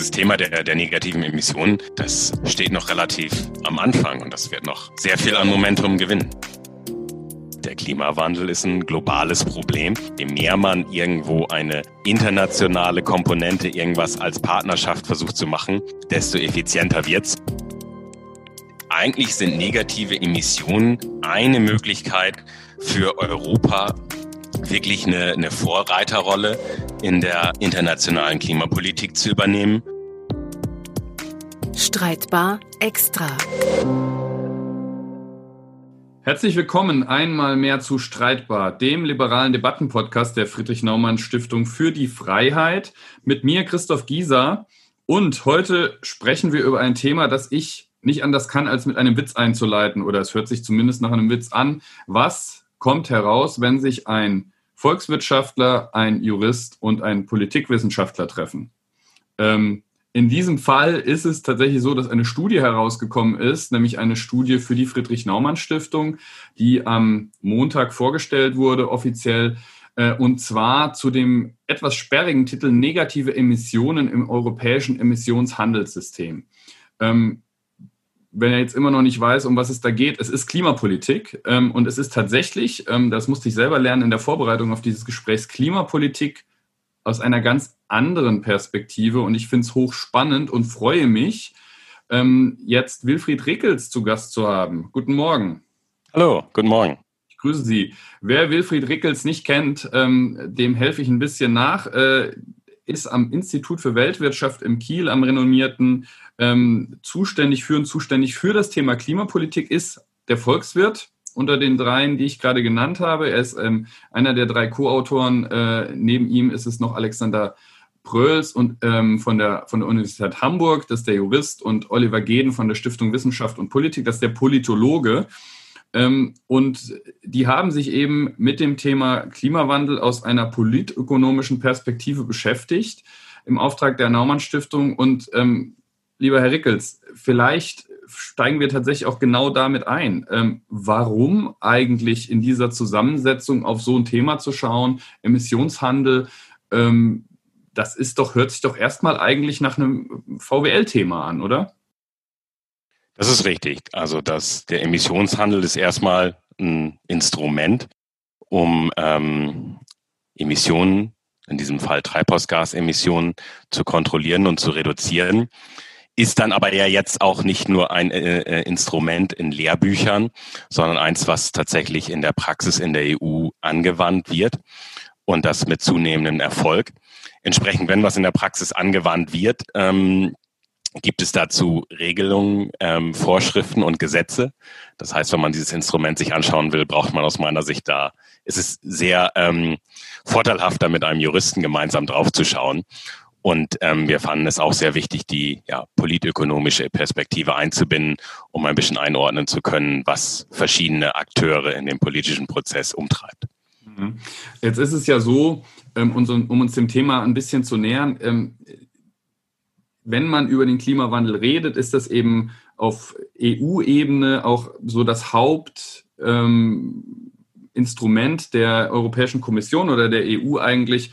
dieses Thema der, der negativen Emissionen, das steht noch relativ am Anfang und das wird noch sehr viel an Momentum gewinnen. Der Klimawandel ist ein globales Problem. Je mehr man irgendwo eine internationale Komponente, irgendwas als Partnerschaft versucht zu machen, desto effizienter wird's. Eigentlich sind negative Emissionen eine Möglichkeit für Europa, wirklich eine, eine Vorreiterrolle in der internationalen Klimapolitik zu übernehmen. Streitbar extra. Herzlich willkommen einmal mehr zu Streitbar, dem liberalen Debattenpodcast der Friedrich Naumann Stiftung für die Freiheit. Mit mir Christoph Gieser. Und heute sprechen wir über ein Thema, das ich nicht anders kann, als mit einem Witz einzuleiten, oder es hört sich zumindest nach einem Witz an. Was kommt heraus, wenn sich ein Volkswirtschaftler, ein Jurist und ein Politikwissenschaftler treffen. Ähm, in diesem Fall ist es tatsächlich so, dass eine Studie herausgekommen ist, nämlich eine Studie für die Friedrich-Naumann-Stiftung, die am Montag vorgestellt wurde, offiziell, äh, und zwar zu dem etwas sperrigen Titel Negative Emissionen im europäischen Emissionshandelssystem. Ähm, wenn er jetzt immer noch nicht weiß, um was es da geht, es ist Klimapolitik ähm, und es ist tatsächlich, ähm, das musste ich selber lernen in der Vorbereitung auf dieses Gespräch, Klimapolitik aus einer ganz anderen Perspektive und ich finde es hochspannend und freue mich, ähm, jetzt Wilfried Rickels zu Gast zu haben. Guten Morgen. Hallo, guten Morgen. Ich grüße Sie. Wer Wilfried Rickels nicht kennt, ähm, dem helfe ich ein bisschen nach. Äh, ist am Institut für Weltwirtschaft im Kiel, am renommierten, ähm, zuständig für und zuständig für das Thema Klimapolitik ist der Volkswirt unter den dreien, die ich gerade genannt habe. Er ist ähm, einer der drei Co-Autoren. Äh, neben ihm ist es noch Alexander Pröls und ähm, von, der, von der Universität Hamburg, das ist der Jurist, und Oliver Geden von der Stiftung Wissenschaft und Politik, das ist der Politologe. Ähm, und die haben sich eben mit dem Thema Klimawandel aus einer politökonomischen Perspektive beschäftigt im Auftrag der Naumann Stiftung. Und ähm, lieber Herr Rickels, vielleicht steigen wir tatsächlich auch genau damit ein. Ähm, warum eigentlich in dieser Zusammensetzung auf so ein Thema zu schauen, Emissionshandel, ähm, das ist doch, hört sich doch erstmal eigentlich nach einem VWL-Thema an, oder? Das ist richtig. Also das, der Emissionshandel ist erstmal ein Instrument, um ähm, Emissionen, in diesem Fall Treibhausgasemissionen, zu kontrollieren und zu reduzieren. Ist dann aber ja jetzt auch nicht nur ein äh, äh Instrument in Lehrbüchern, sondern eins, was tatsächlich in der Praxis in der EU angewandt wird und das mit zunehmendem Erfolg. Entsprechend, wenn was in der Praxis angewandt wird, ähm, gibt es dazu Regelungen, ähm, Vorschriften und Gesetze. Das heißt, wenn man dieses Instrument sich anschauen will, braucht man aus meiner Sicht da, ist es sehr ähm, vorteilhafter, mit einem Juristen gemeinsam draufzuschauen. Und ähm, wir fanden es auch sehr wichtig, die ja, politökonomische Perspektive einzubinden, um ein bisschen einordnen zu können, was verschiedene Akteure in dem politischen Prozess umtreibt. Mhm. Jetzt ist es ja so, ähm, um uns dem Thema ein bisschen zu nähern, ähm, wenn man über den Klimawandel redet, ist das eben auf EU-Ebene auch so das Hauptinstrument ähm, der Europäischen Kommission oder der EU eigentlich,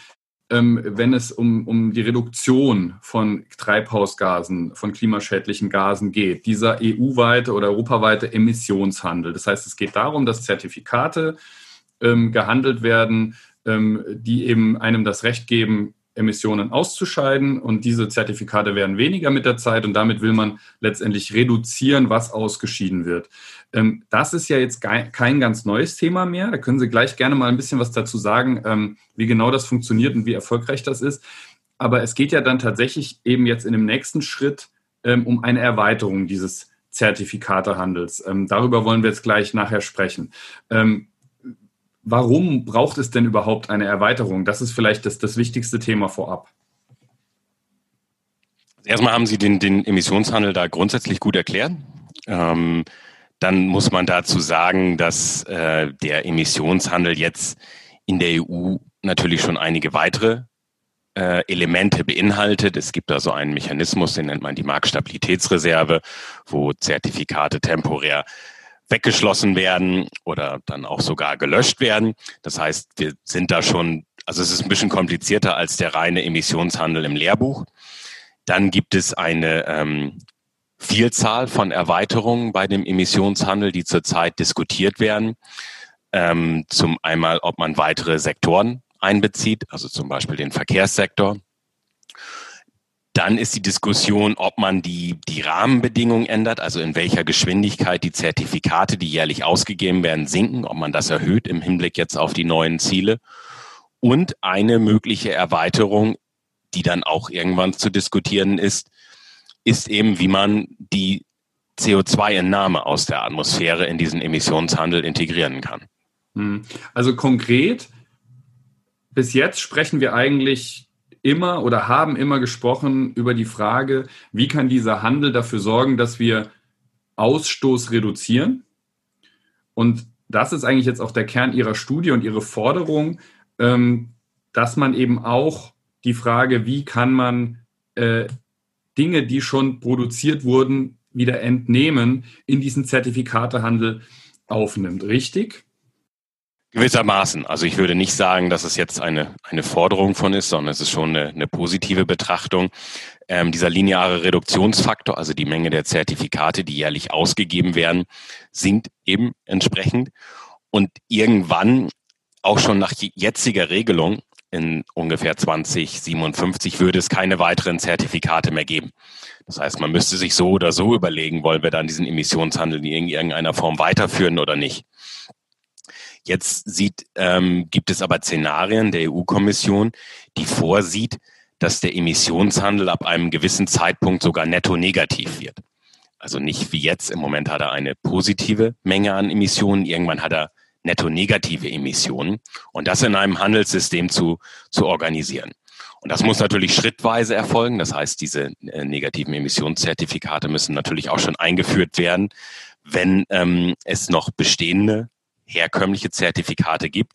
ähm, wenn es um, um die Reduktion von Treibhausgasen, von klimaschädlichen Gasen geht. Dieser EU-weite oder europaweite Emissionshandel. Das heißt, es geht darum, dass Zertifikate ähm, gehandelt werden, ähm, die eben einem das Recht geben, Emissionen auszuscheiden und diese Zertifikate werden weniger mit der Zeit und damit will man letztendlich reduzieren, was ausgeschieden wird. Ähm, das ist ja jetzt kein ganz neues Thema mehr. Da können Sie gleich gerne mal ein bisschen was dazu sagen, ähm, wie genau das funktioniert und wie erfolgreich das ist. Aber es geht ja dann tatsächlich eben jetzt in dem nächsten Schritt ähm, um eine Erweiterung dieses Zertifikatehandels. darüber wollen wir jetzt gleich nachher sprechen warum braucht es denn überhaupt eine Erweiterung? Das ist vielleicht das, das wichtigste Thema vorab. Erstmal haben Sie den, den Emissionshandel da grundsätzlich gut erklärt. Ähm, dann muss man dazu sagen, dass äh, der Emissionshandel jetzt in der EU natürlich schon einige weitere äh, Elemente beinhaltet. Es gibt also einen Mechanismus, den nennt man die Marktstabilitätsreserve, wo Zertifikate temporär weggeschlossen werden oder dann auch sogar gelöscht werden. Das heißt, wir sind da schon, also es ist ein bisschen komplizierter als der reine Emissionshandel im Lehrbuch. Dann gibt es eine ähm, Vielzahl von Erweiterungen bei dem Emissionshandel, die zurzeit diskutiert werden. Ähm, zum einmal, ob man weitere Sektoren einbezieht, also zum Beispiel den Verkehrssektor. Dann ist die Diskussion, ob man die, die Rahmenbedingungen ändert, also in welcher Geschwindigkeit die Zertifikate, die jährlich ausgegeben werden, sinken, ob man das erhöht im Hinblick jetzt auf die neuen Ziele. Und eine mögliche Erweiterung, die dann auch irgendwann zu diskutieren ist, ist eben, wie man die CO2-Entnahme aus der Atmosphäre in diesen Emissionshandel integrieren kann. Hm. Also konkret, bis jetzt sprechen wir eigentlich immer oder haben immer gesprochen über die Frage, wie kann dieser Handel dafür sorgen, dass wir Ausstoß reduzieren? Und das ist eigentlich jetzt auch der Kern Ihrer Studie und Ihre Forderung, ähm, dass man eben auch die Frage, wie kann man äh, Dinge, die schon produziert wurden, wieder entnehmen, in diesen Zertifikatehandel aufnimmt. Richtig? Gewissermaßen. Also ich würde nicht sagen, dass es jetzt eine, eine Forderung von ist, sondern es ist schon eine, eine positive Betrachtung. Ähm, dieser lineare Reduktionsfaktor, also die Menge der Zertifikate, die jährlich ausgegeben werden, sinkt eben entsprechend. Und irgendwann, auch schon nach jetziger Regelung, in ungefähr 2057 würde es keine weiteren Zertifikate mehr geben. Das heißt, man müsste sich so oder so überlegen, wollen wir dann diesen Emissionshandel in irgendeiner Form weiterführen oder nicht. Jetzt sieht, ähm, gibt es aber Szenarien der EU-Kommission, die vorsieht, dass der Emissionshandel ab einem gewissen Zeitpunkt sogar netto negativ wird. Also nicht wie jetzt, im Moment hat er eine positive Menge an Emissionen, irgendwann hat er netto negative Emissionen und das in einem Handelssystem zu, zu organisieren. Und das muss natürlich schrittweise erfolgen. Das heißt, diese äh, negativen Emissionszertifikate müssen natürlich auch schon eingeführt werden, wenn ähm, es noch bestehende herkömmliche Zertifikate gibt.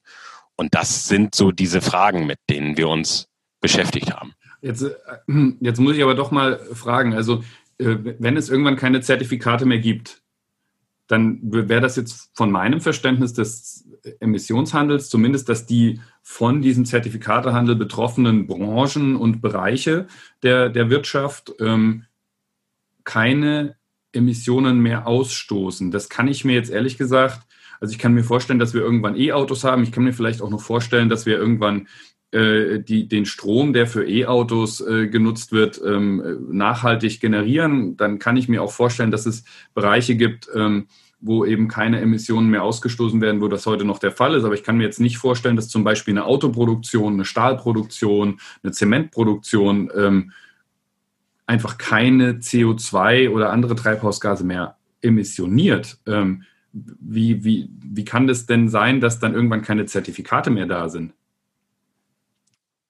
Und das sind so diese Fragen, mit denen wir uns beschäftigt haben. Jetzt, äh, jetzt muss ich aber doch mal fragen, also äh, wenn es irgendwann keine Zertifikate mehr gibt, dann wäre das jetzt von meinem Verständnis des Emissionshandels zumindest, dass die von diesem Zertifikatehandel betroffenen Branchen und Bereiche der, der Wirtschaft ähm, keine Emissionen mehr ausstoßen. Das kann ich mir jetzt ehrlich gesagt also ich kann mir vorstellen, dass wir irgendwann E-Autos haben. Ich kann mir vielleicht auch noch vorstellen, dass wir irgendwann äh, die, den Strom, der für E-Autos äh, genutzt wird, ähm, nachhaltig generieren. Dann kann ich mir auch vorstellen, dass es Bereiche gibt, ähm, wo eben keine Emissionen mehr ausgestoßen werden, wo das heute noch der Fall ist. Aber ich kann mir jetzt nicht vorstellen, dass zum Beispiel eine Autoproduktion, eine Stahlproduktion, eine Zementproduktion ähm, einfach keine CO2 oder andere Treibhausgase mehr emissioniert. Ähm, wie, wie, wie kann das denn sein, dass dann irgendwann keine Zertifikate mehr da sind?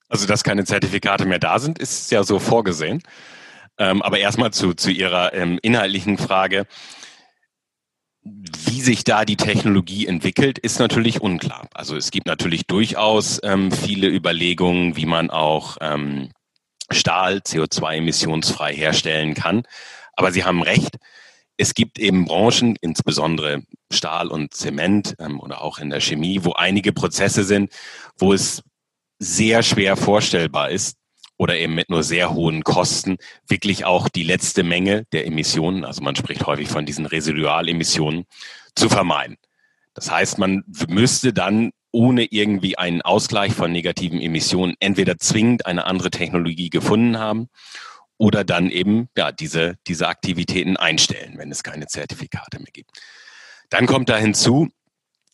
Also, dass keine Zertifikate mehr da sind, ist ja so vorgesehen. Ähm, aber erstmal zu, zu Ihrer ähm, inhaltlichen Frage. Wie sich da die Technologie entwickelt, ist natürlich unklar. Also es gibt natürlich durchaus ähm, viele Überlegungen, wie man auch ähm, Stahl CO2-emissionsfrei herstellen kann. Aber Sie haben recht, es gibt eben Branchen, insbesondere Stahl und Zement ähm, oder auch in der Chemie, wo einige Prozesse sind, wo es sehr schwer vorstellbar ist oder eben mit nur sehr hohen Kosten wirklich auch die letzte Menge der Emissionen, also man spricht häufig von diesen Residualemissionen, zu vermeiden. Das heißt, man müsste dann ohne irgendwie einen Ausgleich von negativen Emissionen entweder zwingend eine andere Technologie gefunden haben oder dann eben ja, diese, diese Aktivitäten einstellen, wenn es keine Zertifikate mehr gibt. Dann kommt da hinzu,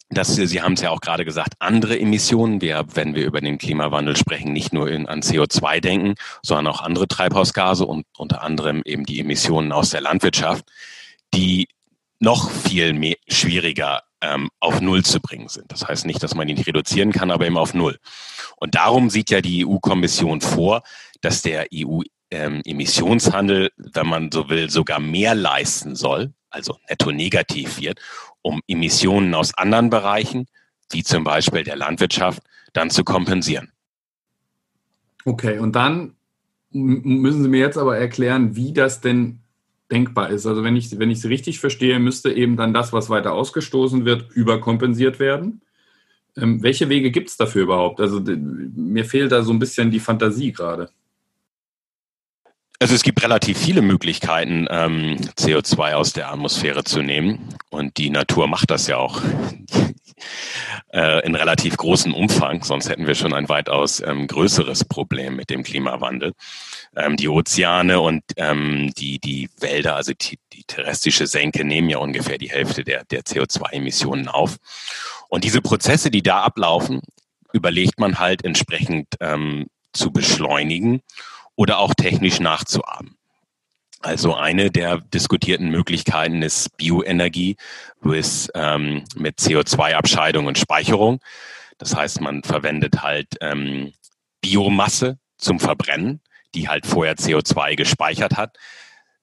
dass Sie haben es ja auch gerade gesagt, andere Emissionen, wir, wenn wir über den Klimawandel sprechen, nicht nur in, an CO2 denken, sondern auch andere Treibhausgase und unter anderem eben die Emissionen aus der Landwirtschaft, die noch viel mehr, schwieriger ähm, auf Null zu bringen sind. Das heißt nicht, dass man ihn nicht reduzieren kann, aber eben auf Null. Und darum sieht ja die EU-Kommission vor, dass der EU ähm, Emissionshandel, wenn man so will, sogar mehr leisten soll, also netto negativ wird, um Emissionen aus anderen Bereichen, wie zum Beispiel der Landwirtschaft, dann zu kompensieren. Okay, und dann müssen Sie mir jetzt aber erklären, wie das denn denkbar ist. Also wenn ich wenn ich es richtig verstehe, müsste eben dann das, was weiter ausgestoßen wird, überkompensiert werden. Ähm, welche Wege gibt es dafür überhaupt? Also mir fehlt da so ein bisschen die Fantasie gerade. Also es gibt relativ viele Möglichkeiten, ähm, CO2 aus der Atmosphäre zu nehmen. Und die Natur macht das ja auch äh, in relativ großem Umfang. Sonst hätten wir schon ein weitaus ähm, größeres Problem mit dem Klimawandel. Ähm, die Ozeane und ähm, die, die Wälder, also die, die terrestrische Senke, nehmen ja ungefähr die Hälfte der, der CO2-Emissionen auf. Und diese Prozesse, die da ablaufen, überlegt man halt entsprechend ähm, zu beschleunigen oder auch technisch nachzuahmen. Also eine der diskutierten Möglichkeiten ist Bioenergie with, ähm, mit CO2-Abscheidung und Speicherung. Das heißt, man verwendet halt ähm, Biomasse zum Verbrennen, die halt vorher CO2 gespeichert hat,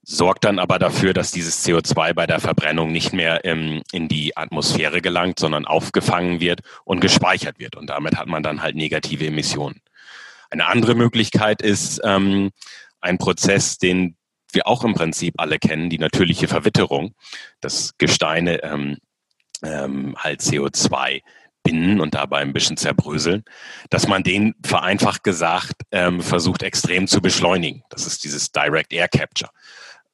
sorgt dann aber dafür, dass dieses CO2 bei der Verbrennung nicht mehr ähm, in die Atmosphäre gelangt, sondern aufgefangen wird und gespeichert wird. Und damit hat man dann halt negative Emissionen. Eine andere Möglichkeit ist ähm, ein Prozess, den wir auch im Prinzip alle kennen, die natürliche Verwitterung, dass Gesteine ähm, ähm, halt CO2 binden und dabei ein bisschen zerbröseln, dass man den vereinfacht gesagt ähm, versucht extrem zu beschleunigen. Das ist dieses Direct Air Capture,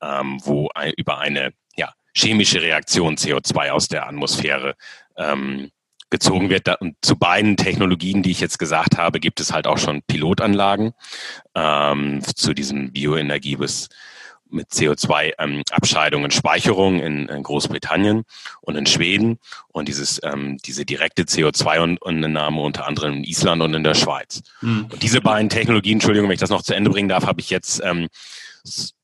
ähm, wo ein, über eine ja, chemische Reaktion CO2 aus der Atmosphäre ähm, gezogen wird. Und zu beiden Technologien, die ich jetzt gesagt habe, gibt es halt auch schon Pilotanlagen ähm, zu diesem Bioenergie bis mit CO2-Abscheidung ähm, und Speicherung in, in, Großbritannien und in Schweden und dieses, ähm, diese direkte CO2-Entnahme unter anderem in Island und in der Schweiz. Mhm. Und diese beiden Technologien, Entschuldigung, wenn ich das noch zu Ende bringen darf, habe ich jetzt ähm,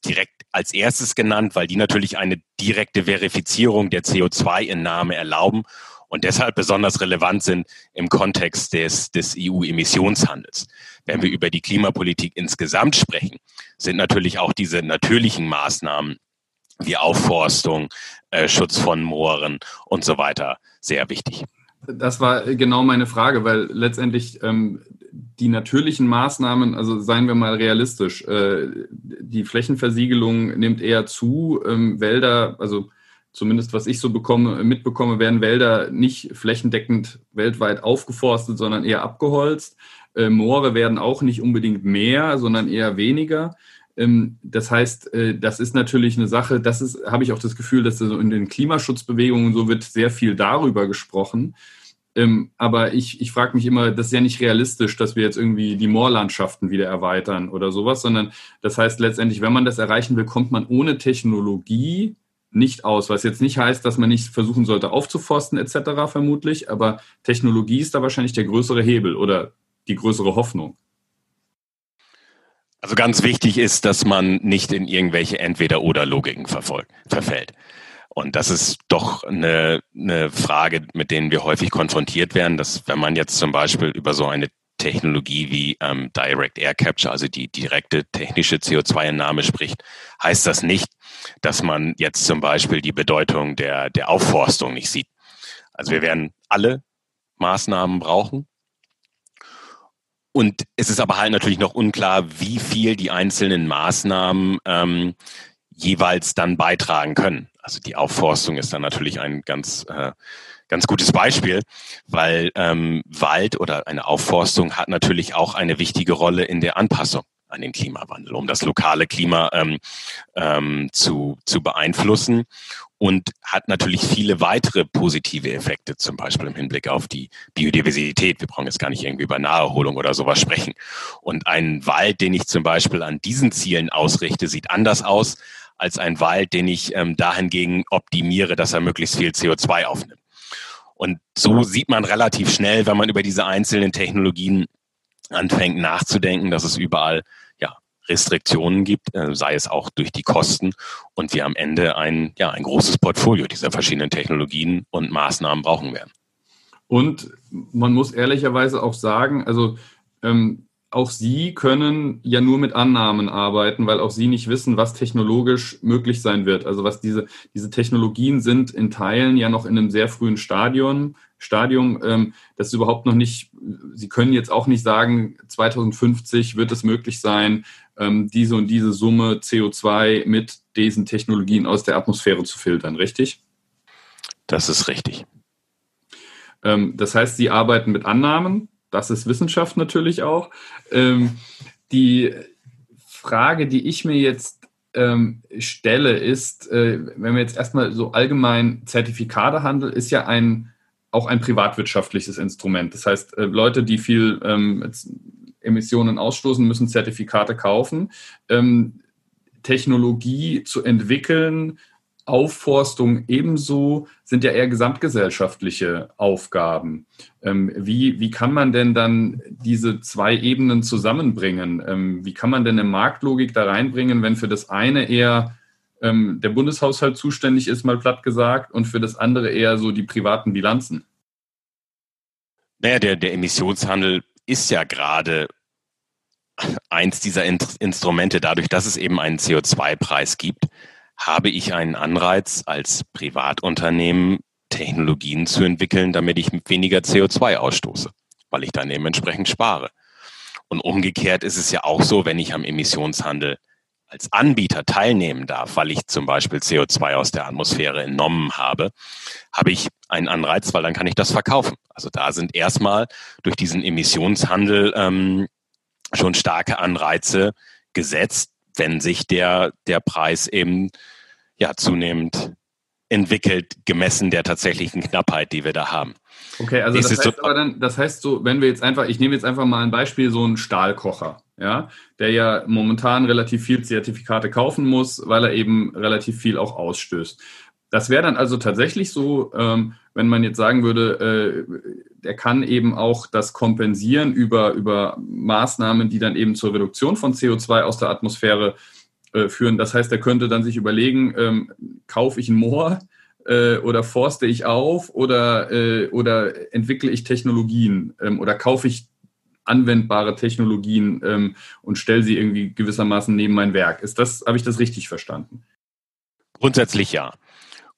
direkt als erstes genannt, weil die natürlich eine direkte Verifizierung der CO2-Entnahme erlauben und deshalb besonders relevant sind im Kontext des, des EU-Emissionshandels. Wenn wir über die Klimapolitik insgesamt sprechen, sind natürlich auch diese natürlichen Maßnahmen wie Aufforstung, äh, Schutz von Mooren und so weiter sehr wichtig. Das war genau meine Frage, weil letztendlich ähm, die natürlichen Maßnahmen, also seien wir mal realistisch, äh, die Flächenversiegelung nimmt eher zu, ähm, Wälder, also zumindest was ich so bekomme, mitbekomme, werden Wälder nicht flächendeckend weltweit aufgeforstet, sondern eher abgeholzt. Äh, Moore werden auch nicht unbedingt mehr, sondern eher weniger. Ähm, das heißt, äh, das ist natürlich eine Sache, das ist, habe ich auch das Gefühl, dass so in den Klimaschutzbewegungen so wird sehr viel darüber gesprochen. Ähm, aber ich, ich frage mich immer, das ist ja nicht realistisch, dass wir jetzt irgendwie die Moorlandschaften wieder erweitern oder sowas, sondern das heißt letztendlich, wenn man das erreichen will, kommt man ohne Technologie nicht aus, was jetzt nicht heißt, dass man nicht versuchen sollte aufzuforsten etc. vermutlich, aber Technologie ist da wahrscheinlich der größere Hebel oder die größere Hoffnung. Also ganz wichtig ist, dass man nicht in irgendwelche Entweder-oder-Logiken verfällt. Und das ist doch eine, eine Frage, mit denen wir häufig konfrontiert werden, dass wenn man jetzt zum Beispiel über so eine Technologie wie ähm, Direct Air Capture, also die direkte technische CO2-Entnahme spricht, heißt das nicht, dass man jetzt zum Beispiel die Bedeutung der, der Aufforstung nicht sieht. Also wir werden alle Maßnahmen brauchen. Und es ist aber halt natürlich noch unklar, wie viel die einzelnen Maßnahmen ähm, jeweils dann beitragen können. Also die Aufforstung ist dann natürlich ein ganz äh, ganz gutes Beispiel, weil ähm, Wald oder eine Aufforstung hat natürlich auch eine wichtige Rolle in der Anpassung an den Klimawandel, um das lokale Klima ähm, ähm, zu, zu beeinflussen und hat natürlich viele weitere positive Effekte, zum Beispiel im Hinblick auf die Biodiversität. Wir brauchen jetzt gar nicht irgendwie über Naherholung oder sowas sprechen. Und ein Wald, den ich zum Beispiel an diesen Zielen ausrichte, sieht anders aus als ein Wald, den ich ähm, dahingegen optimiere, dass er möglichst viel CO2 aufnimmt. Und so sieht man relativ schnell, wenn man über diese einzelnen Technologien anfängt nachzudenken, dass es überall ja, Restriktionen gibt, äh, sei es auch durch die Kosten und wir am Ende ein, ja, ein großes Portfolio dieser verschiedenen Technologien und Maßnahmen brauchen werden. Und man muss ehrlicherweise auch sagen, also ähm, auch Sie können ja nur mit Annahmen arbeiten, weil auch Sie nicht wissen, was technologisch möglich sein wird. Also was diese, diese Technologien sind in Teilen ja noch in einem sehr frühen Stadion, Stadium. Ähm, das ist überhaupt noch nicht, Sie können jetzt auch nicht sagen, 2050 wird es möglich sein, ähm, diese und diese Summe CO2 mit diesen Technologien aus der Atmosphäre zu filtern, richtig? Das ist richtig. Ähm, das heißt, Sie arbeiten mit Annahmen das ist Wissenschaft natürlich auch. Ähm, die Frage, die ich mir jetzt ähm, stelle, ist, äh, wenn wir jetzt erstmal so allgemein Zertifikatehandel ist ja ein auch ein privatwirtschaftliches Instrument. Das heißt, äh, Leute, die viel ähm, Emissionen ausstoßen, müssen Zertifikate kaufen. Ähm, Technologie zu entwickeln, Aufforstung ebenso sind ja eher gesamtgesellschaftliche Aufgaben. Ähm, wie, wie kann man denn dann diese zwei Ebenen zusammenbringen? Ähm, wie kann man denn eine Marktlogik da reinbringen, wenn für das eine eher ähm, der Bundeshaushalt zuständig ist, mal platt gesagt, und für das andere eher so die privaten Bilanzen? Naja, der, der Emissionshandel ist ja gerade eins dieser In Instrumente, dadurch, dass es eben einen CO2-Preis gibt, habe ich einen Anreiz als Privatunternehmen, Technologien zu entwickeln, damit ich weniger CO2 ausstoße, weil ich dann eben entsprechend spare. Und umgekehrt ist es ja auch so, wenn ich am Emissionshandel als Anbieter teilnehmen darf, weil ich zum Beispiel CO2 aus der Atmosphäre entnommen habe, habe ich einen Anreiz, weil dann kann ich das verkaufen. Also da sind erstmal durch diesen Emissionshandel ähm, schon starke Anreize gesetzt, wenn sich der, der Preis eben ja zunehmend entwickelt, gemessen der tatsächlichen Knappheit, die wir da haben. Okay, also das heißt so, aber dann, das heißt so, wenn wir jetzt einfach, ich nehme jetzt einfach mal ein Beispiel, so einen Stahlkocher, ja, der ja momentan relativ viel Zertifikate kaufen muss, weil er eben relativ viel auch ausstößt. Das wäre dann also tatsächlich so, ähm, wenn man jetzt sagen würde, äh, der kann eben auch das kompensieren über, über Maßnahmen, die dann eben zur Reduktion von CO2 aus der Atmosphäre äh, führen. Das heißt, er könnte dann sich überlegen, ähm, kaufe ich ein Moor äh, oder forste ich auf oder, äh, oder entwickle ich Technologien ähm, oder kaufe ich anwendbare Technologien ähm, und stelle sie irgendwie gewissermaßen neben mein Werk. Ist das, habe ich das richtig verstanden? Grundsätzlich ja.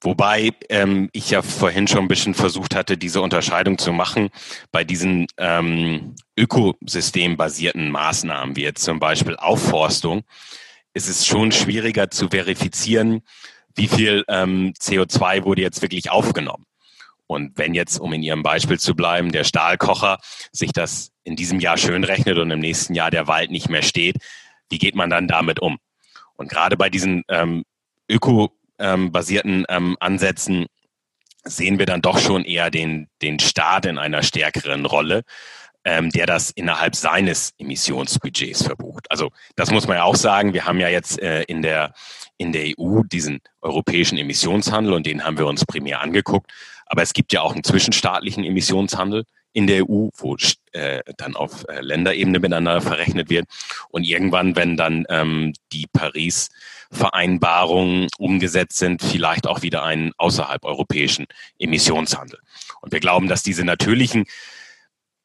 Wobei ähm, ich ja vorhin schon ein bisschen versucht hatte, diese Unterscheidung zu machen bei diesen ähm, ökosystembasierten Maßnahmen, wie jetzt zum Beispiel Aufforstung, ist es schon schwieriger zu verifizieren, wie viel ähm, CO2 wurde jetzt wirklich aufgenommen. Und wenn jetzt, um in Ihrem Beispiel zu bleiben, der Stahlkocher sich das in diesem Jahr schön rechnet und im nächsten Jahr der Wald nicht mehr steht, wie geht man dann damit um? Und gerade bei diesen ähm, öko basierten ähm, Ansätzen sehen wir dann doch schon eher den, den Staat in einer stärkeren Rolle, ähm, der das innerhalb seines Emissionsbudgets verbucht. Also das muss man ja auch sagen. Wir haben ja jetzt äh, in, der, in der EU diesen europäischen Emissionshandel und den haben wir uns primär angeguckt. Aber es gibt ja auch einen zwischenstaatlichen Emissionshandel in der EU, wo äh, dann auf äh, Länderebene miteinander verrechnet wird. Und irgendwann, wenn dann ähm, die Paris-Vereinbarungen umgesetzt sind, vielleicht auch wieder einen außerhalb europäischen Emissionshandel. Und wir glauben, dass diese natürlichen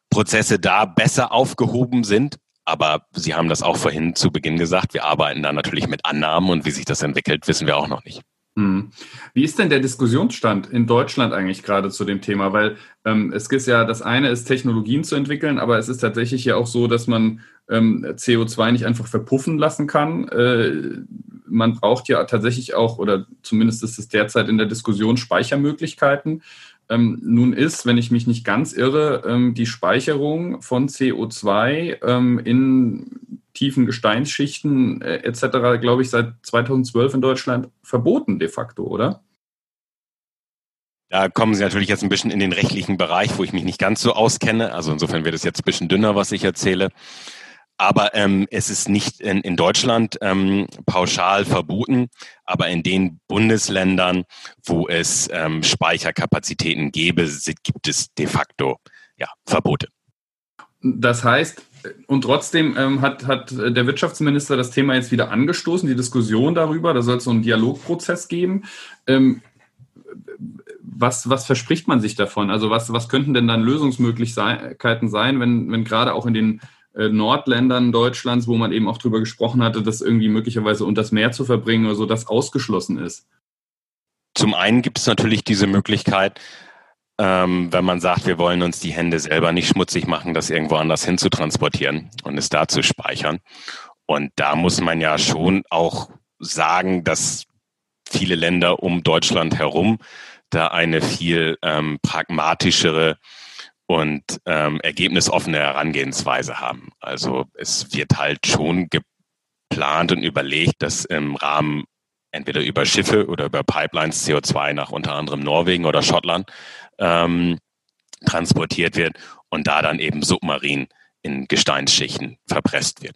Prozesse da besser aufgehoben sind. Aber Sie haben das auch vorhin zu Beginn gesagt, wir arbeiten da natürlich mit Annahmen und wie sich das entwickelt, wissen wir auch noch nicht. Hm. Wie ist denn der Diskussionsstand in Deutschland eigentlich gerade zu dem Thema? Weil ähm, es ist ja, das eine ist Technologien zu entwickeln, aber es ist tatsächlich ja auch so, dass man ähm, CO2 nicht einfach verpuffen lassen kann. Äh, man braucht ja tatsächlich auch, oder zumindest ist es derzeit in der Diskussion, Speichermöglichkeiten. Ähm, nun ist, wenn ich mich nicht ganz irre, ähm, die Speicherung von CO2 ähm, in tiefen Gesteinsschichten äh, etc., glaube ich, seit 2012 in Deutschland verboten de facto, oder? Da kommen Sie natürlich jetzt ein bisschen in den rechtlichen Bereich, wo ich mich nicht ganz so auskenne. Also insofern wird es jetzt ein bisschen dünner, was ich erzähle. Aber ähm, es ist nicht in, in Deutschland ähm, pauschal verboten, aber in den Bundesländern, wo es ähm, Speicherkapazitäten gäbe, gibt es de facto ja, Verbote. Das heißt, und trotzdem ähm, hat, hat der Wirtschaftsminister das Thema jetzt wieder angestoßen, die Diskussion darüber. Da soll es so einen Dialogprozess geben. Ähm, was, was verspricht man sich davon? Also was, was könnten denn dann Lösungsmöglichkeiten sein, wenn, wenn gerade auch in den äh, Nordländern Deutschlands, wo man eben auch drüber gesprochen hatte, das irgendwie möglicherweise unter das Meer zu verbringen oder so, das ausgeschlossen ist? Zum einen gibt es natürlich diese Möglichkeit, ähm, wenn man sagt, wir wollen uns die Hände selber nicht schmutzig machen, das irgendwo anders hin zu transportieren und es da zu speichern. Und da muss man ja schon auch sagen, dass viele Länder um Deutschland herum da eine viel ähm, pragmatischere und ähm, ergebnisoffene Herangehensweise haben. Also es wird halt schon geplant und überlegt, dass im Rahmen entweder über Schiffe oder über Pipelines CO2 nach unter anderem Norwegen oder Schottland ähm, transportiert wird und da dann eben submarin in Gesteinsschichten verpresst wird.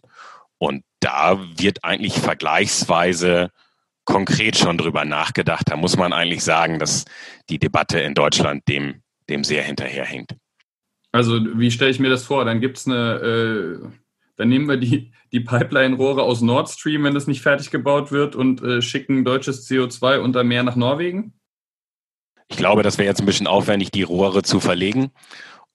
Und da wird eigentlich vergleichsweise konkret schon drüber nachgedacht. Da muss man eigentlich sagen, dass die Debatte in Deutschland dem, dem sehr hinterherhängt. Also wie stelle ich mir das vor? Dann gibt es eine, äh, dann nehmen wir die, die Pipeline-Rohre aus Nord Stream, wenn das nicht fertig gebaut wird, und äh, schicken deutsches CO2 unter Meer nach Norwegen? Ich glaube, das wäre jetzt ein bisschen aufwendig, die Rohre zu verlegen.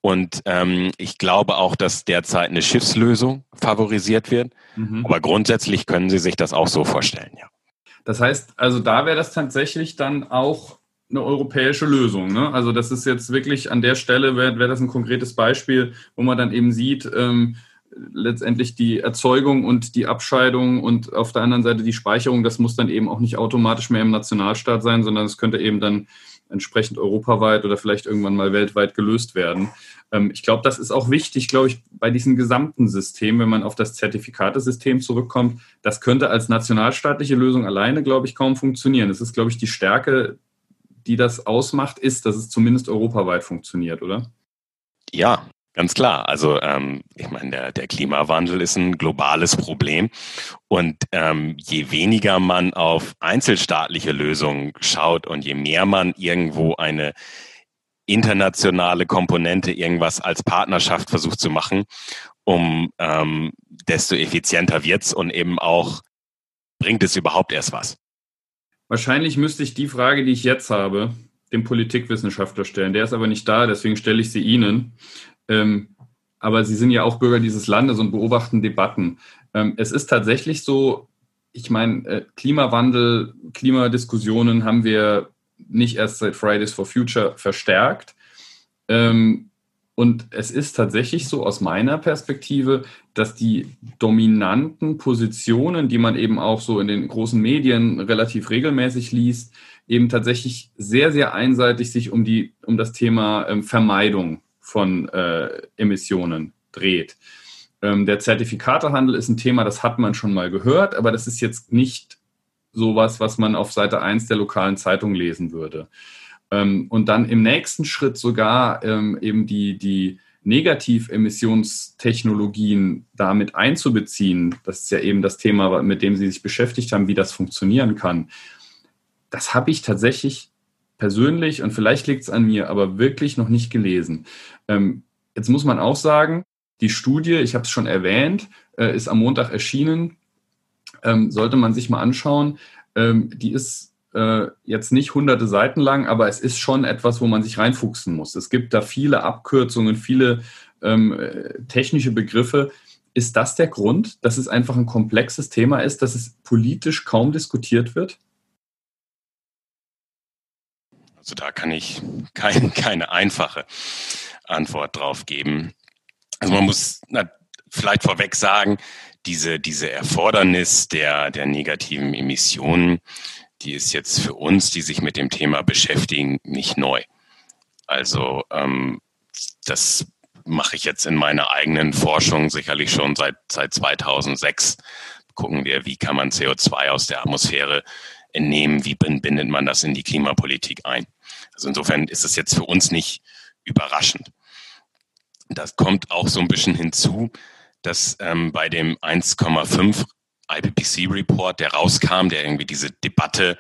Und ähm, ich glaube auch, dass derzeit eine Schiffslösung favorisiert wird. Mhm. Aber grundsätzlich können Sie sich das auch so vorstellen, ja. Das heißt, also da wäre das tatsächlich dann auch eine europäische Lösung. Ne? Also das ist jetzt wirklich an der Stelle, wäre wär das ein konkretes Beispiel, wo man dann eben sieht, ähm, letztendlich die Erzeugung und die Abscheidung und auf der anderen Seite die Speicherung, das muss dann eben auch nicht automatisch mehr im Nationalstaat sein, sondern es könnte eben dann entsprechend europaweit oder vielleicht irgendwann mal weltweit gelöst werden. Ähm, ich glaube, das ist auch wichtig, glaube ich, bei diesem gesamten System, wenn man auf das Zertifikatesystem zurückkommt. Das könnte als nationalstaatliche Lösung alleine, glaube ich, kaum funktionieren. Es ist, glaube ich, die Stärke, die das ausmacht, ist, dass es zumindest europaweit funktioniert, oder? Ja, Ganz klar. Also ähm, ich meine, der, der Klimawandel ist ein globales Problem. Und ähm, je weniger man auf einzelstaatliche Lösungen schaut und je mehr man irgendwo eine internationale Komponente, irgendwas als Partnerschaft versucht zu machen, um ähm, desto effizienter wird's und eben auch bringt es überhaupt erst was. Wahrscheinlich müsste ich die Frage, die ich jetzt habe, dem Politikwissenschaftler stellen. Der ist aber nicht da, deswegen stelle ich sie Ihnen. Ähm, aber Sie sind ja auch Bürger dieses Landes und beobachten Debatten. Ähm, es ist tatsächlich so, ich meine, äh, Klimawandel, Klimadiskussionen haben wir nicht erst seit Fridays for Future verstärkt. Ähm, und es ist tatsächlich so aus meiner Perspektive, dass die dominanten Positionen, die man eben auch so in den großen Medien relativ regelmäßig liest, eben tatsächlich sehr, sehr einseitig sich um, die, um das Thema ähm, Vermeidung von äh, Emissionen dreht. Ähm, der Zertifikatehandel ist ein Thema, das hat man schon mal gehört, aber das ist jetzt nicht sowas, was man auf Seite 1 der lokalen Zeitung lesen würde. Ähm, und dann im nächsten Schritt sogar ähm, eben die, die Negativemissionstechnologien damit einzubeziehen, das ist ja eben das Thema, mit dem Sie sich beschäftigt haben, wie das funktionieren kann. Das habe ich tatsächlich persönlich, und vielleicht liegt es an mir, aber wirklich noch nicht gelesen. Ähm, jetzt muss man auch sagen, die Studie, ich habe es schon erwähnt, äh, ist am Montag erschienen. Ähm, sollte man sich mal anschauen. Ähm, die ist äh, jetzt nicht hunderte Seiten lang, aber es ist schon etwas, wo man sich reinfuchsen muss. Es gibt da viele Abkürzungen, viele ähm, äh, technische Begriffe. Ist das der Grund, dass es einfach ein komplexes Thema ist, dass es politisch kaum diskutiert wird? Also da kann ich kein, keine einfache Antwort drauf geben. Also man muss na, vielleicht vorweg sagen, diese, diese Erfordernis der, der negativen Emissionen, die ist jetzt für uns, die sich mit dem Thema beschäftigen, nicht neu. Also ähm, das mache ich jetzt in meiner eigenen Forschung sicherlich schon seit, seit 2006. Gucken wir, wie kann man CO2 aus der Atmosphäre entnehmen, wie bindet man das in die Klimapolitik ein. Also insofern ist es jetzt für uns nicht überraschend. Das kommt auch so ein bisschen hinzu, dass ähm, bei dem 1,5 IPCC-Report, der rauskam, der irgendwie diese Debatte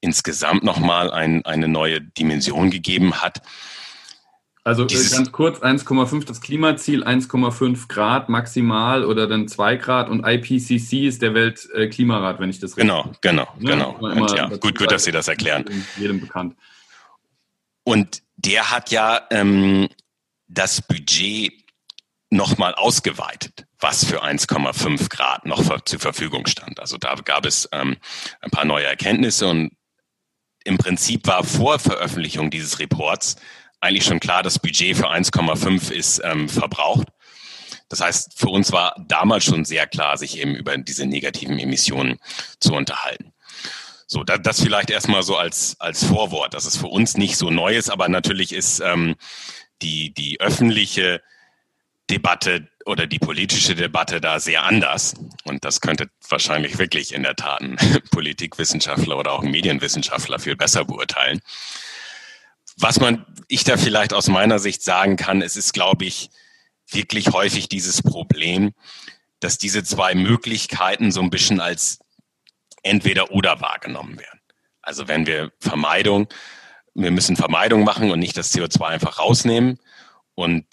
insgesamt nochmal ein, eine neue Dimension gegeben hat. Also äh, Dieses, ganz kurz, 1,5 das Klimaziel, 1,5 Grad maximal oder dann 2 Grad und IPCC ist der Weltklimarat, wenn ich das richtig Genau, genau, ja, genau. Und ja, gut, gut, dass Sie das erklären. Jedem bekannt. Und der hat ja ähm, das Budget nochmal ausgeweitet, was für 1,5 Grad noch zur Verfügung stand. Also da gab es ähm, ein paar neue Erkenntnisse und im Prinzip war vor Veröffentlichung dieses Reports eigentlich schon klar, das Budget für 1,5 ist ähm, verbraucht. Das heißt, für uns war damals schon sehr klar, sich eben über diese negativen Emissionen zu unterhalten. So, da, das vielleicht erstmal so als, als Vorwort, dass es für uns nicht so neu ist, aber natürlich ist ähm, die, die öffentliche Debatte oder die politische Debatte da sehr anders. Und das könnte wahrscheinlich wirklich in der Tat ein Politikwissenschaftler oder auch ein Medienwissenschaftler viel besser beurteilen. Was man, ich da vielleicht aus meiner Sicht sagen kann, es ist, glaube ich, wirklich häufig dieses Problem, dass diese zwei Möglichkeiten so ein bisschen als entweder oder wahrgenommen werden. Also wenn wir Vermeidung, wir müssen Vermeidung machen und nicht das CO2 einfach rausnehmen. Und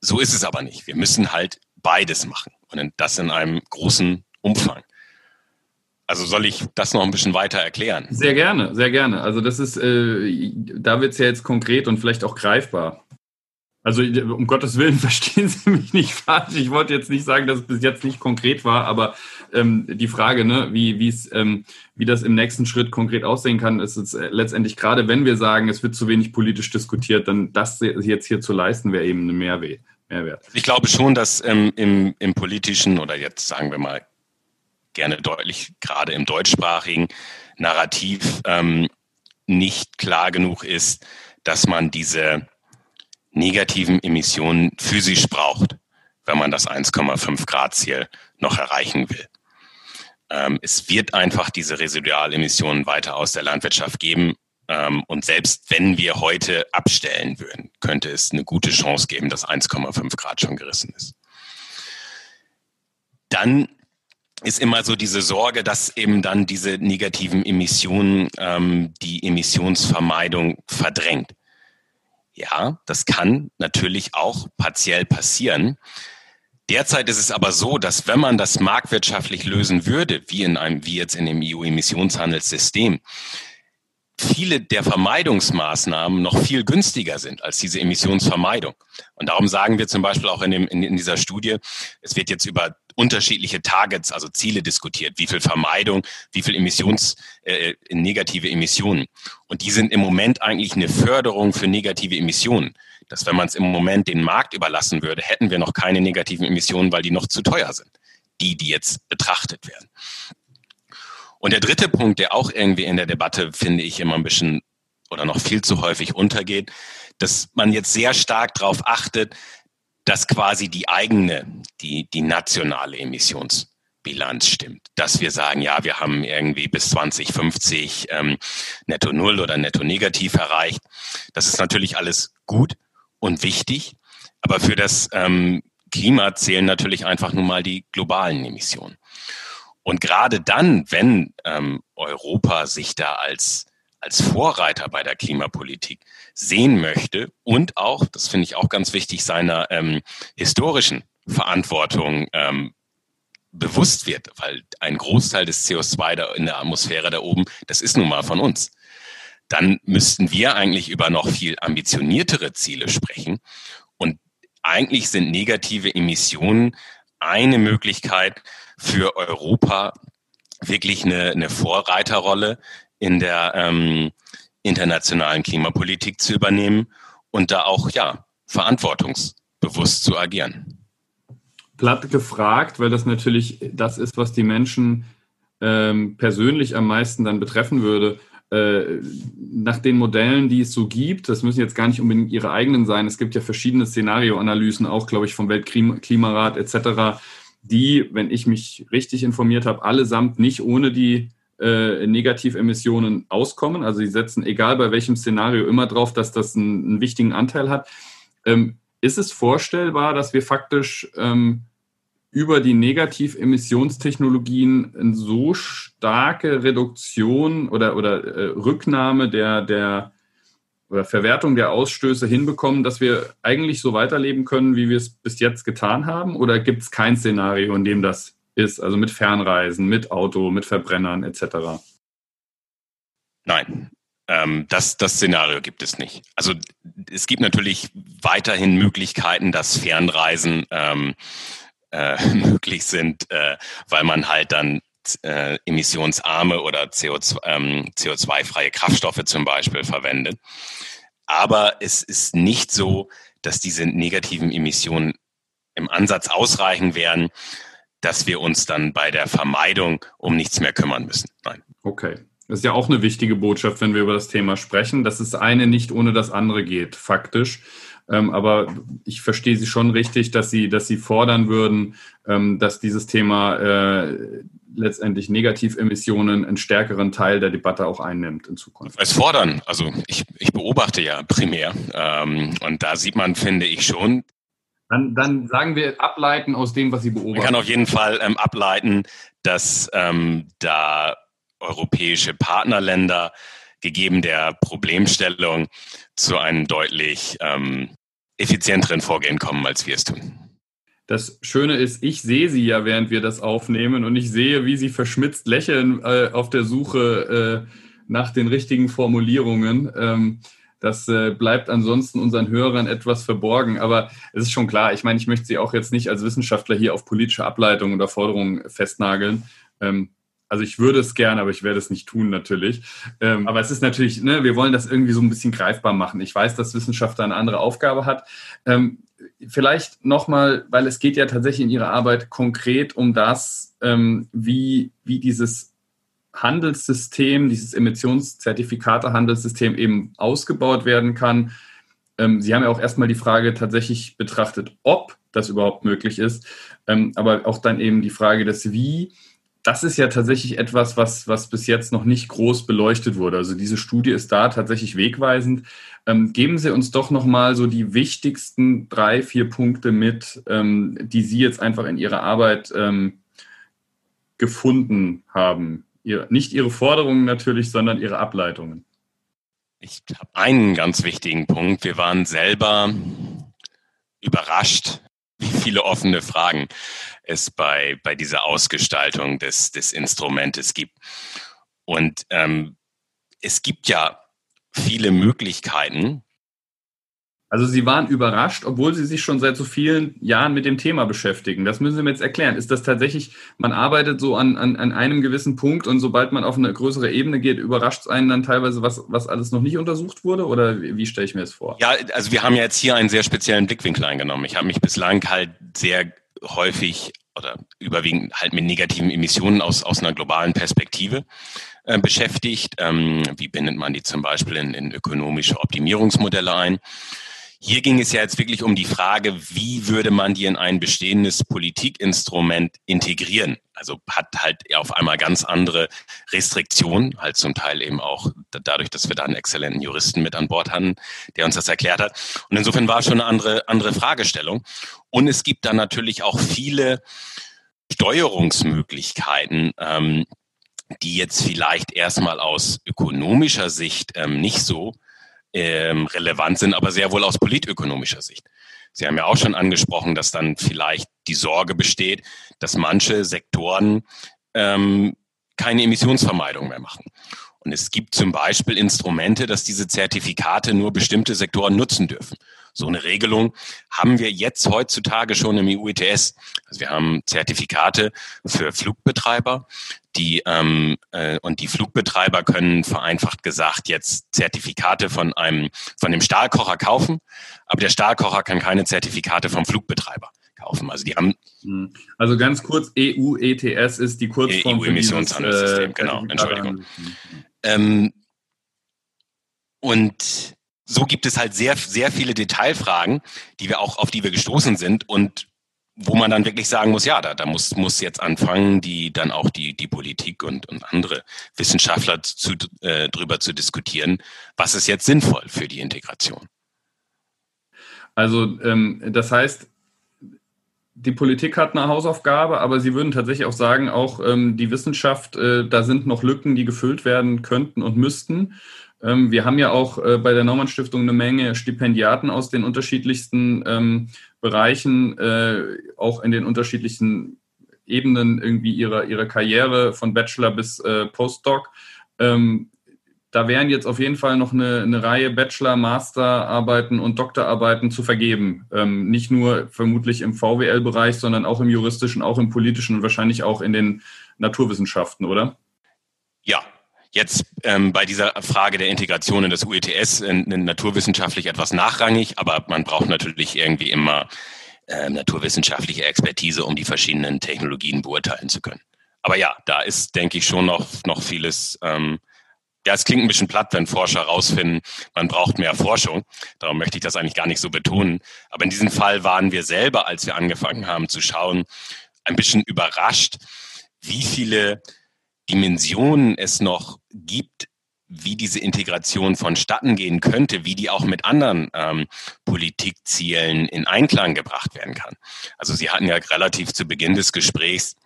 so ist es aber nicht. Wir müssen halt beides machen und das in einem großen Umfang. Also soll ich das noch ein bisschen weiter erklären? Sehr gerne, sehr gerne. Also das ist, äh, da wird es ja jetzt konkret und vielleicht auch greifbar. Also um Gottes Willen verstehen Sie mich nicht falsch. Ich wollte jetzt nicht sagen, dass es bis jetzt nicht konkret war, aber ähm, die Frage, ne, wie, ähm, wie das im nächsten Schritt konkret aussehen kann, ist es äh, letztendlich gerade, wenn wir sagen, es wird zu wenig politisch diskutiert, dann das jetzt hier zu leisten, wäre eben ein Mehrwert. Mehrwert. Ich glaube schon, dass ähm, im, im politischen oder jetzt sagen wir mal gerne deutlich, gerade im deutschsprachigen Narrativ ähm, nicht klar genug ist, dass man diese negativen Emissionen physisch braucht, wenn man das 1,5 Grad Ziel noch erreichen will. Ähm, es wird einfach diese Residualemissionen weiter aus der Landwirtschaft geben. Ähm, und selbst wenn wir heute abstellen würden, könnte es eine gute Chance geben, dass 1,5 Grad schon gerissen ist. Dann ist immer so diese Sorge, dass eben dann diese negativen Emissionen ähm, die Emissionsvermeidung verdrängt. Ja, das kann natürlich auch partiell passieren. Derzeit ist es aber so, dass wenn man das marktwirtschaftlich lösen würde, wie in einem, wie jetzt in dem EU-Emissionshandelssystem, viele der Vermeidungsmaßnahmen noch viel günstiger sind als diese Emissionsvermeidung. Und darum sagen wir zum Beispiel auch in, dem, in, in dieser Studie, es wird jetzt über unterschiedliche Targets, also Ziele diskutiert, wie viel Vermeidung, wie viel Emissions, äh, negative Emissionen. Und die sind im Moment eigentlich eine Förderung für negative Emissionen. Dass wenn man es im Moment den Markt überlassen würde, hätten wir noch keine negativen Emissionen, weil die noch zu teuer sind. Die, die jetzt betrachtet werden. Und der dritte Punkt, der auch irgendwie in der Debatte, finde ich, immer ein bisschen oder noch viel zu häufig untergeht, dass man jetzt sehr stark darauf achtet, dass quasi die eigene, die, die nationale Emissionsbilanz stimmt. Dass wir sagen, ja, wir haben irgendwie bis 2050 ähm, netto null oder netto negativ erreicht. Das ist natürlich alles gut und wichtig, aber für das ähm, Klima zählen natürlich einfach nur mal die globalen Emissionen. Und gerade dann, wenn ähm, Europa sich da als, als Vorreiter bei der Klimapolitik sehen möchte und auch, das finde ich auch ganz wichtig, seiner ähm, historischen Verantwortung ähm, bewusst wird, weil ein Großteil des CO2 da in der Atmosphäre da oben, das ist nun mal von uns. Dann müssten wir eigentlich über noch viel ambitioniertere Ziele sprechen. Und eigentlich sind negative Emissionen eine Möglichkeit, für Europa wirklich eine, eine Vorreiterrolle in der ähm, internationalen Klimapolitik zu übernehmen und da auch ja verantwortungsbewusst zu agieren. Platt gefragt, weil das natürlich das ist, was die Menschen ähm, persönlich am meisten dann betreffen würde. Äh, nach den Modellen, die es so gibt, das müssen jetzt gar nicht unbedingt ihre eigenen sein. Es gibt ja verschiedene Szenarioanalysen, auch glaube ich vom Weltklimarat etc die, wenn ich mich richtig informiert habe, allesamt nicht ohne die äh, Negativemissionen auskommen. Also sie setzen, egal bei welchem Szenario, immer drauf, dass das einen, einen wichtigen Anteil hat. Ähm, ist es vorstellbar, dass wir faktisch ähm, über die Negativemissionstechnologien eine so starke Reduktion oder, oder äh, Rücknahme der, der oder Verwertung der Ausstöße hinbekommen, dass wir eigentlich so weiterleben können, wie wir es bis jetzt getan haben? Oder gibt es kein Szenario, in dem das ist, also mit Fernreisen, mit Auto, mit Verbrennern etc.? Nein, ähm, das, das Szenario gibt es nicht. Also es gibt natürlich weiterhin Möglichkeiten, dass Fernreisen ähm, äh, möglich sind, äh, weil man halt dann äh, emissionsarme oder CO2, ähm, CO2-freie Kraftstoffe zum Beispiel verwendet. Aber es ist nicht so, dass diese negativen Emissionen im Ansatz ausreichen werden, dass wir uns dann bei der Vermeidung um nichts mehr kümmern müssen. Nein. Okay. Das ist ja auch eine wichtige Botschaft, wenn wir über das Thema sprechen, dass das eine nicht ohne das andere geht, faktisch. Ähm, aber ich verstehe Sie schon richtig, dass Sie, dass Sie fordern würden, ähm, dass dieses Thema äh, letztendlich Negativemissionen einen stärkeren Teil der Debatte auch einnimmt in Zukunft. Es fordern, also ich, ich beobachte ja primär ähm, und da sieht man, finde ich schon. Dann, dann sagen wir ableiten aus dem, was Sie beobachten. Man kann auf jeden Fall ähm, ableiten, dass ähm, da europäische Partnerländer gegeben der Problemstellung zu einem deutlich ähm, effizienteren Vorgehen kommen, als wir es tun. Das Schöne ist, ich sehe sie ja, während wir das aufnehmen und ich sehe, wie sie verschmitzt lächeln äh, auf der Suche äh, nach den richtigen Formulierungen. Ähm, das äh, bleibt ansonsten unseren Hörern etwas verborgen. Aber es ist schon klar, ich meine, ich möchte Sie auch jetzt nicht als Wissenschaftler hier auf politische Ableitungen oder Forderungen festnageln. Ähm, also ich würde es gerne, aber ich werde es nicht tun natürlich. Ähm, aber es ist natürlich, ne, wir wollen das irgendwie so ein bisschen greifbar machen. Ich weiß, dass Wissenschaftler eine andere Aufgabe hat. Ähm, vielleicht nochmal, weil es geht ja tatsächlich in Ihrer Arbeit konkret um das, ähm, wie, wie dieses Handelssystem, dieses Emissionszertifikate-Handelssystem eben ausgebaut werden kann. Ähm, Sie haben ja auch erstmal die Frage tatsächlich betrachtet, ob das überhaupt möglich ist, ähm, aber auch dann eben die Frage des Wie das ist ja tatsächlich etwas, was, was bis jetzt noch nicht groß beleuchtet wurde. Also diese Studie ist da tatsächlich wegweisend. Ähm, geben Sie uns doch nochmal so die wichtigsten drei, vier Punkte mit, ähm, die Sie jetzt einfach in Ihrer Arbeit ähm, gefunden haben. Ihr, nicht Ihre Forderungen natürlich, sondern Ihre Ableitungen. Ich habe einen ganz wichtigen Punkt. Wir waren selber überrascht, viele offene Fragen es bei, bei dieser Ausgestaltung des, des Instrumentes gibt. Und ähm, es gibt ja viele Möglichkeiten. Also Sie waren überrascht, obwohl Sie sich schon seit so vielen Jahren mit dem Thema beschäftigen. Das müssen Sie mir jetzt erklären. Ist das tatsächlich, man arbeitet so an, an, an einem gewissen Punkt und sobald man auf eine größere Ebene geht, überrascht es einen dann teilweise, was, was alles noch nicht untersucht wurde? Oder wie, wie stelle ich mir das vor? Ja, also wir haben ja jetzt hier einen sehr speziellen Blickwinkel eingenommen. Ich habe mich bislang halt sehr häufig oder überwiegend halt mit negativen Emissionen aus, aus einer globalen Perspektive äh, beschäftigt. Ähm, wie bindet man die zum Beispiel in, in ökonomische Optimierungsmodelle ein? Hier ging es ja jetzt wirklich um die Frage, wie würde man die in ein bestehendes Politikinstrument integrieren? Also hat halt auf einmal ganz andere Restriktionen, halt zum Teil eben auch dadurch, dass wir da einen exzellenten Juristen mit an Bord hatten, der uns das erklärt hat. Und insofern war es schon eine andere, andere Fragestellung. Und es gibt dann natürlich auch viele Steuerungsmöglichkeiten, ähm, die jetzt vielleicht erstmal aus ökonomischer Sicht ähm, nicht so ähm, relevant sind, aber sehr wohl aus politökonomischer Sicht. Sie haben ja auch schon angesprochen, dass dann vielleicht die Sorge besteht, dass manche Sektoren ähm, keine Emissionsvermeidung mehr machen. Und es gibt zum Beispiel Instrumente, dass diese Zertifikate nur bestimmte Sektoren nutzen dürfen. So eine Regelung haben wir jetzt heutzutage schon im EU ETS. Also wir haben Zertifikate für Flugbetreiber, die ähm, äh, und die Flugbetreiber können vereinfacht gesagt jetzt Zertifikate von einem von dem Stahlkocher kaufen, aber der Stahlkocher kann keine Zertifikate vom Flugbetreiber kaufen. Also die haben hm. also ganz kurz EU ETS ist die Kurzform EU Emissionshandelssystem, äh, genau, Entschuldigung. Ähm, und so gibt es halt sehr, sehr viele Detailfragen, die wir auch, auf die wir gestoßen sind und wo man dann wirklich sagen muss, ja, da, da muss, muss jetzt anfangen, die dann auch die, die Politik und, und andere Wissenschaftler zu, äh, drüber zu diskutieren, was ist jetzt sinnvoll für die Integration. Also ähm, das heißt, die Politik hat eine Hausaufgabe, aber Sie würden tatsächlich auch sagen, auch ähm, die Wissenschaft, äh, da sind noch Lücken, die gefüllt werden könnten und müssten. Ähm, wir haben ja auch äh, bei der Naumann Stiftung eine Menge Stipendiaten aus den unterschiedlichsten ähm, Bereichen, äh, auch in den unterschiedlichen Ebenen irgendwie ihrer, ihrer Karriere von Bachelor bis äh, Postdoc. Ähm, da wären jetzt auf jeden Fall noch eine, eine Reihe Bachelor, Masterarbeiten und Doktorarbeiten zu vergeben. Ähm, nicht nur vermutlich im VWL-Bereich, sondern auch im juristischen, auch im politischen und wahrscheinlich auch in den Naturwissenschaften, oder? Ja, Jetzt ähm, bei dieser Frage der Integration in das UETS äh, naturwissenschaftlich etwas nachrangig, aber man braucht natürlich irgendwie immer äh, naturwissenschaftliche Expertise, um die verschiedenen Technologien beurteilen zu können. Aber ja, da ist, denke ich, schon noch, noch vieles ähm, Ja, es klingt ein bisschen platt, wenn Forscher herausfinden, man braucht mehr Forschung. Darum möchte ich das eigentlich gar nicht so betonen. Aber in diesem Fall waren wir selber, als wir angefangen haben zu schauen, ein bisschen überrascht, wie viele Dimensionen es noch gibt, wie diese Integration vonstatten gehen könnte, wie die auch mit anderen ähm, Politikzielen in Einklang gebracht werden kann. Also Sie hatten ja relativ zu Beginn des Gesprächs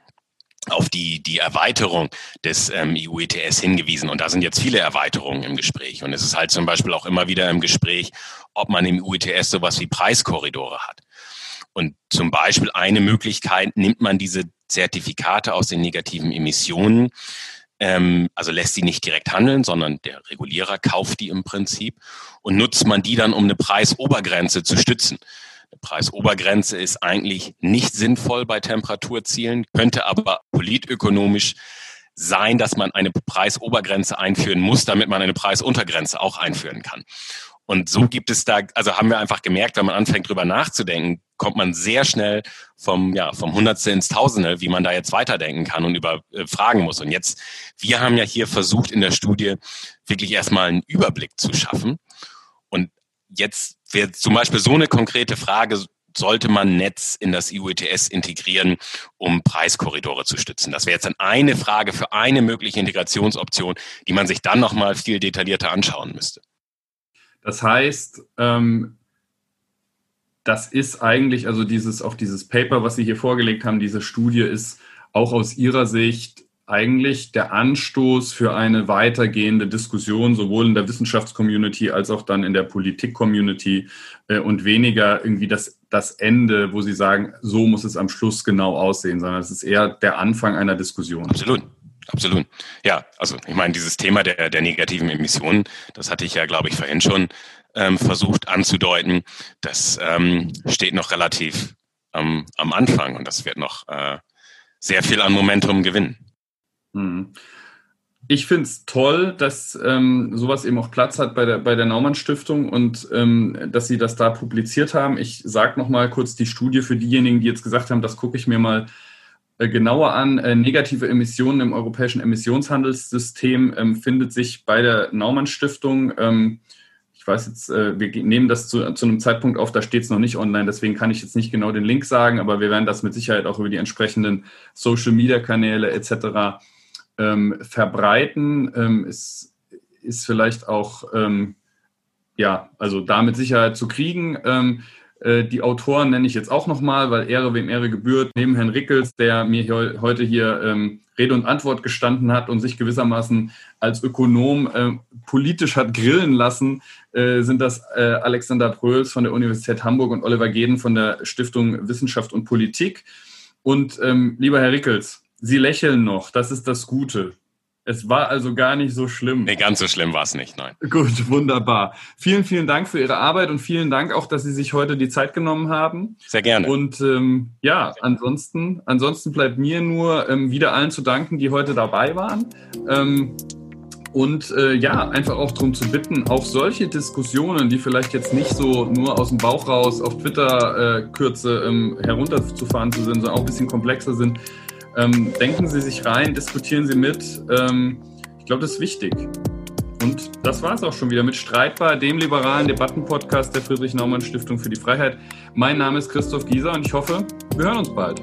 auf die, die Erweiterung des ähm, EU-ETS hingewiesen. Und da sind jetzt viele Erweiterungen im Gespräch. Und es ist halt zum Beispiel auch immer wieder im Gespräch, ob man im EU-ETS sowas wie Preiskorridore hat. Und zum Beispiel eine Möglichkeit, nimmt man diese Zertifikate aus den negativen Emissionen, ähm, also lässt sie nicht direkt handeln, sondern der Regulierer kauft die im Prinzip und nutzt man die dann, um eine Preisobergrenze zu stützen. Eine Preisobergrenze ist eigentlich nicht sinnvoll bei Temperaturzielen, könnte aber politökonomisch sein, dass man eine Preisobergrenze einführen muss, damit man eine Preisuntergrenze auch einführen kann. Und so gibt es da, also haben wir einfach gemerkt, wenn man anfängt drüber nachzudenken, kommt man sehr schnell vom, ja, vom Hundertste ins Tausende, wie man da jetzt weiterdenken kann und über äh, Fragen muss. Und jetzt, wir haben ja hier versucht in der Studie wirklich erstmal einen Überblick zu schaffen. Und jetzt wäre zum Beispiel so eine konkrete Frage, sollte man Netz in das EU-ETS integrieren, um Preiskorridore zu stützen? Das wäre jetzt dann eine Frage für eine mögliche Integrationsoption, die man sich dann nochmal viel detaillierter anschauen müsste. Das heißt, ähm, das ist eigentlich, also dieses, auch dieses Paper, was Sie hier vorgelegt haben, diese Studie ist auch aus Ihrer Sicht eigentlich der Anstoß für eine weitergehende Diskussion, sowohl in der Wissenschaftscommunity als auch dann in der Politik-Community äh, und weniger irgendwie das, das Ende, wo Sie sagen, so muss es am Schluss genau aussehen, sondern es ist eher der Anfang einer Diskussion. Absolut. Absolut. Ja, also ich meine, dieses Thema der, der negativen Emissionen, das hatte ich ja, glaube ich, vorhin schon ähm, versucht anzudeuten. Das ähm, steht noch relativ ähm, am Anfang und das wird noch äh, sehr viel an Momentum gewinnen. Hm. Ich finde es toll, dass ähm, sowas eben auch Platz hat bei der, bei der Naumann Stiftung und ähm, dass Sie das da publiziert haben. Ich sage noch mal kurz die Studie für diejenigen, die jetzt gesagt haben, das gucke ich mir mal äh, genauer an. Äh, negative Emissionen im europäischen Emissionshandelssystem ähm, findet sich bei der Naumann Stiftung. Ähm, ich weiß jetzt, äh, wir nehmen das zu, zu einem Zeitpunkt auf, da steht es noch nicht online, deswegen kann ich jetzt nicht genau den Link sagen, aber wir werden das mit Sicherheit auch über die entsprechenden Social-Media-Kanäle etc. Ähm, verbreiten. Ähm, es ist vielleicht auch, ähm, ja, also da mit Sicherheit zu kriegen. Äh, die Autoren nenne ich jetzt auch nochmal, weil Ehre wem Ehre gebührt. Neben Herrn Rickels, der mir hier, heute hier ähm, Rede und Antwort gestanden hat und sich gewissermaßen als Ökonom äh, politisch hat grillen lassen, äh, sind das äh, Alexander Pröls von der Universität Hamburg und Oliver Geden von der Stiftung Wissenschaft und Politik. Und ähm, lieber Herr Rickels, Sie lächeln noch, das ist das Gute. Es war also gar nicht so schlimm. Nee, ganz so schlimm war es nicht, nein. Gut, wunderbar. Vielen, vielen Dank für Ihre Arbeit und vielen Dank auch, dass Sie sich heute die Zeit genommen haben. Sehr gerne. Und ähm, ja, ansonsten, ansonsten bleibt mir nur ähm, wieder allen zu danken, die heute dabei waren. Ähm, und äh, ja, einfach auch darum zu bitten, auch solche Diskussionen, die vielleicht jetzt nicht so nur aus dem Bauch raus auf Twitter-Kürze äh, ähm, herunterzufahren sind, sondern auch ein bisschen komplexer sind, ähm, denken Sie sich rein, diskutieren Sie mit. Ähm, ich glaube, das ist wichtig. Und das war es auch schon wieder mit Streitbar, dem liberalen Debattenpodcast der Friedrich-Naumann-Stiftung für die Freiheit. Mein Name ist Christoph Gieser und ich hoffe, wir hören uns bald.